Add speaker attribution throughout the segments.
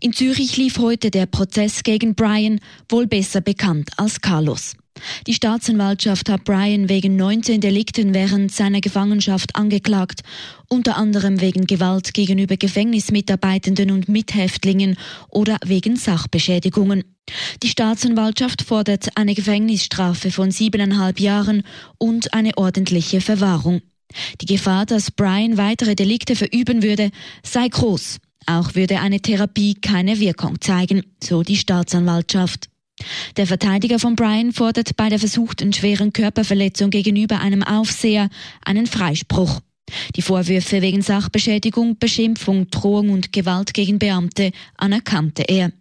Speaker 1: In Zürich lief heute der Prozess gegen Brian, wohl besser bekannt als Carlos. Die Staatsanwaltschaft hat Brian wegen 19 Delikten während seiner Gefangenschaft angeklagt, unter anderem wegen Gewalt gegenüber Gefängnismitarbeitenden und Mithäftlingen oder wegen Sachbeschädigungen. Die Staatsanwaltschaft fordert eine Gefängnisstrafe von siebeneinhalb Jahren und eine ordentliche Verwahrung. Die Gefahr, dass Brian weitere Delikte verüben würde, sei groß. Auch würde eine Therapie keine Wirkung zeigen, so die Staatsanwaltschaft. Der Verteidiger von Brian fordert bei der versuchten schweren Körperverletzung gegenüber einem Aufseher einen Freispruch. Die Vorwürfe wegen Sachbeschädigung, Beschimpfung, Drohung und Gewalt gegen Beamte anerkannte er.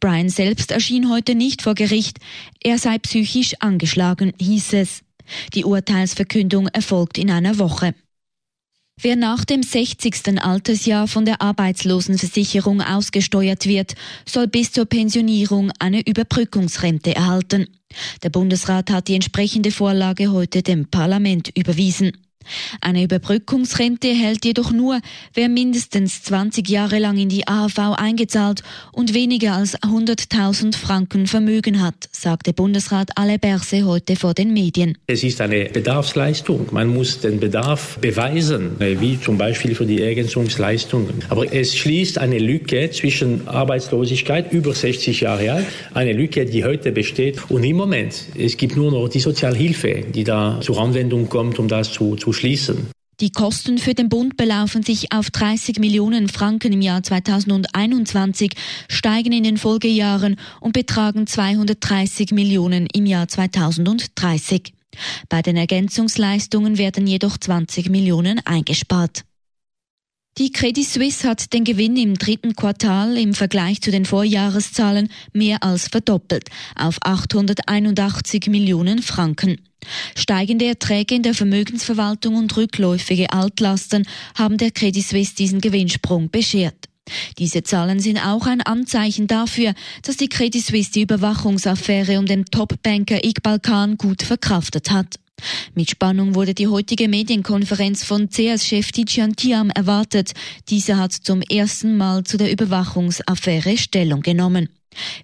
Speaker 1: Brian selbst erschien heute nicht vor Gericht. Er sei psychisch angeschlagen, hieß es. Die Urteilsverkündung erfolgt in einer Woche. Wer nach dem 60. Altersjahr von der Arbeitslosenversicherung ausgesteuert wird, soll bis zur Pensionierung eine Überbrückungsrente erhalten. Der Bundesrat hat die entsprechende Vorlage heute dem Parlament überwiesen. Eine Überbrückungsrente erhält jedoch nur, wer mindestens 20 Jahre lang in die AHV eingezahlt und weniger als 100.000 Franken Vermögen hat, sagte Bundesrat Ale Berse heute vor den Medien.
Speaker 2: Es ist eine Bedarfsleistung. Man muss den Bedarf beweisen, wie zum Beispiel für die Ergänzungsleistungen. Aber es schließt eine Lücke zwischen Arbeitslosigkeit über 60 Jahre alt, eine Lücke, die heute besteht. Und im Moment, es gibt nur noch die Sozialhilfe, die da zur Anwendung kommt, um das zu, zu schließen.
Speaker 1: Die Kosten für den Bund belaufen sich auf 30 Millionen Franken im Jahr 2021, steigen in den Folgejahren und betragen 230 Millionen im Jahr 2030. Bei den Ergänzungsleistungen werden jedoch 20 Millionen eingespart. Die Credit Suisse hat den Gewinn im dritten Quartal im Vergleich zu den Vorjahreszahlen mehr als verdoppelt auf 881 Millionen Franken. Steigende Erträge in der Vermögensverwaltung und rückläufige Altlasten haben der Credit Suisse diesen Gewinnsprung beschert. Diese Zahlen sind auch ein Anzeichen dafür, dass die Credit Suisse die Überwachungsaffäre um den Top-Banker Iqbal Khan gut verkraftet hat. Mit Spannung wurde die heutige Medienkonferenz von CS-Chef Tijan Tiam erwartet. Dieser hat zum ersten Mal zu der Überwachungsaffäre Stellung genommen.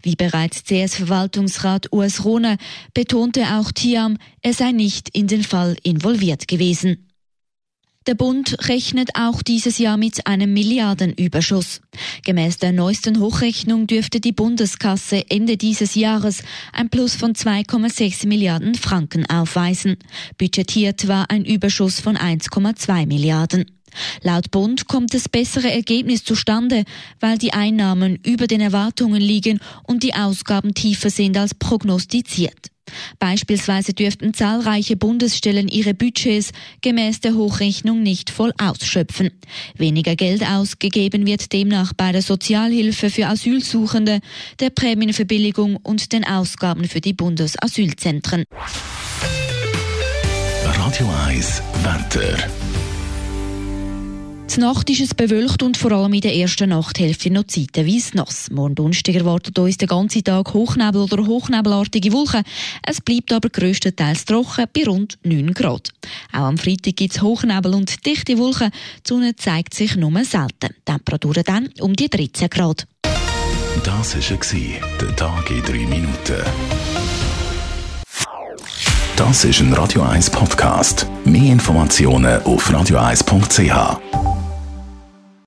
Speaker 1: Wie bereits CS-Verwaltungsrat Urs Rohner betonte auch Tiam, er sei nicht in den Fall involviert gewesen. Der Bund rechnet auch dieses Jahr mit einem Milliardenüberschuss. Gemäß der neuesten Hochrechnung dürfte die Bundeskasse Ende dieses Jahres ein Plus von 2,6 Milliarden Franken aufweisen. Budgetiert war ein Überschuss von 1,2 Milliarden. Laut Bund kommt das bessere Ergebnis zustande, weil die Einnahmen über den Erwartungen liegen und die Ausgaben tiefer sind als prognostiziert. Beispielsweise dürften zahlreiche Bundesstellen ihre Budgets gemäß der Hochrechnung nicht voll ausschöpfen. Weniger Geld ausgegeben wird demnach bei der Sozialhilfe für Asylsuchende, der Prämienverbilligung und den Ausgaben für die Bundesasylzentren.
Speaker 3: Radio 1 Wetter.
Speaker 1: Die Nacht ist es bewölkt und vor allem in der ersten Nachthälfte noch zeitweise nass. Morgen Donnerstag erwartet uns den ganzen Tag Hochnebel oder hochnebelartige Wolken. Es bleibt aber grösstenteils trocken bei rund 9 Grad. Auch am Freitag gibt es Hochnebel und dichte Wolken. Die Sonne zeigt sich nur selten. Temperaturen dann um die 13 Grad.
Speaker 3: Das war der Tag in 3 Minuten. Das ist ein Radio 1 Podcast. Mehr Informationen auf radio1.ch.